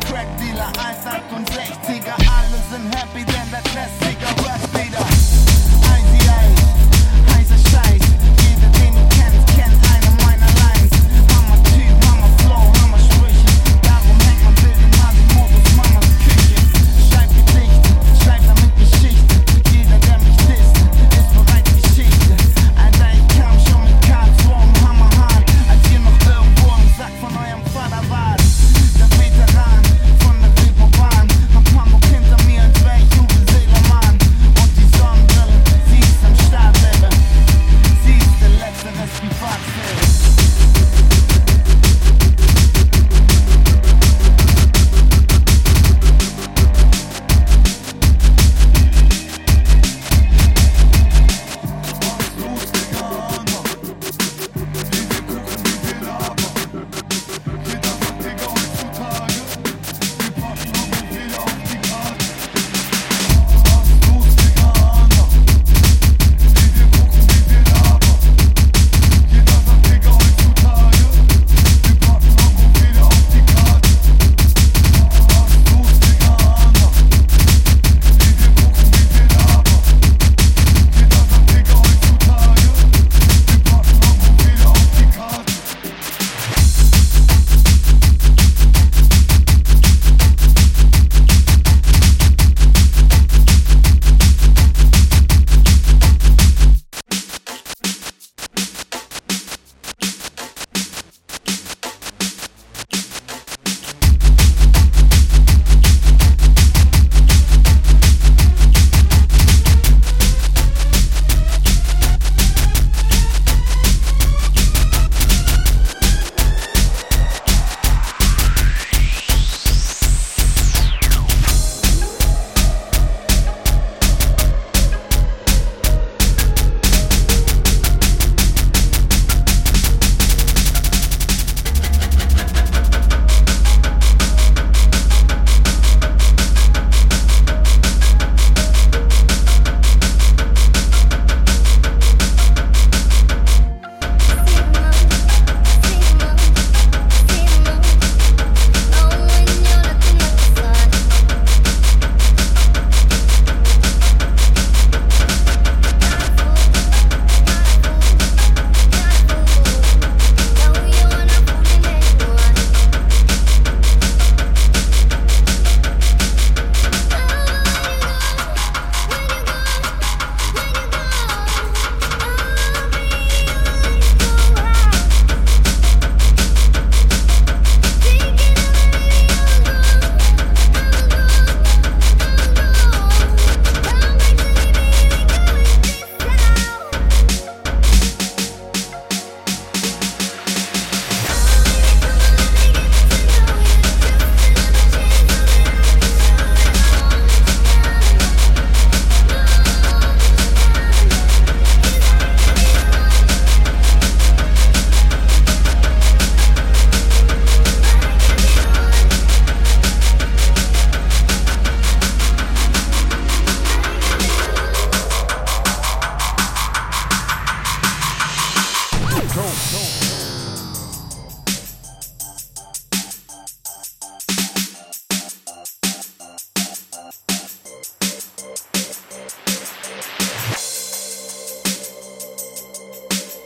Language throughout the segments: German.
Crack Dealer 168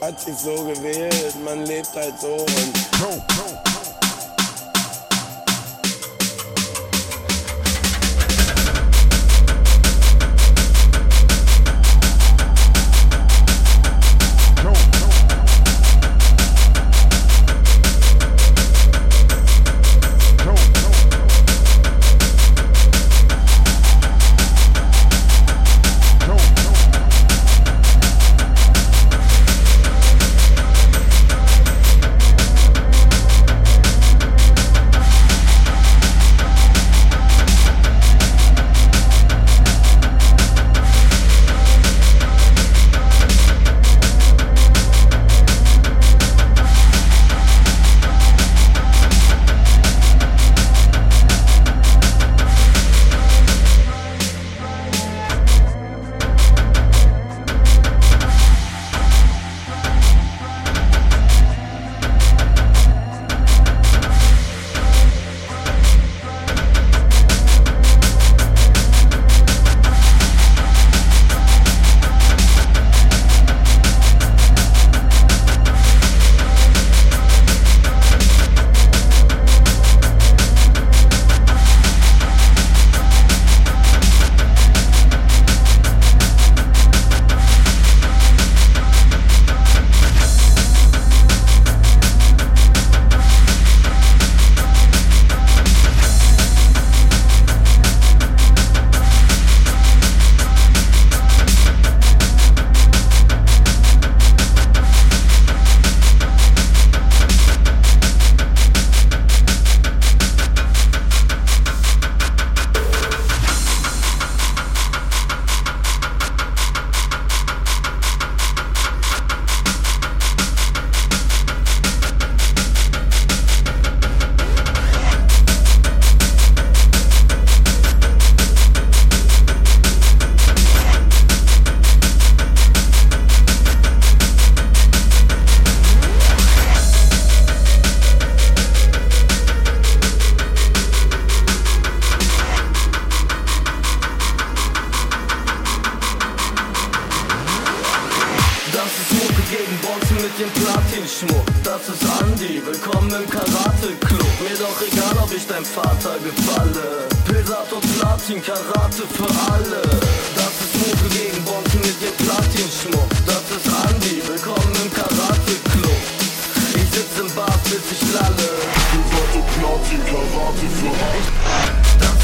hat sich so gewählt, man lebt halt so und. Willkommen im Karate-Club. Mir doch egal, ob ich dein Vater gefalle. Pilsato Platin, Karate für alle. Das ist Mucke gegen Bonken mit dem Platin-Schmuck. Das ist Andi, willkommen im Karate-Club. Ich sitz im Bad, bis ich lalle. Pilsato Platin, Karate für alle.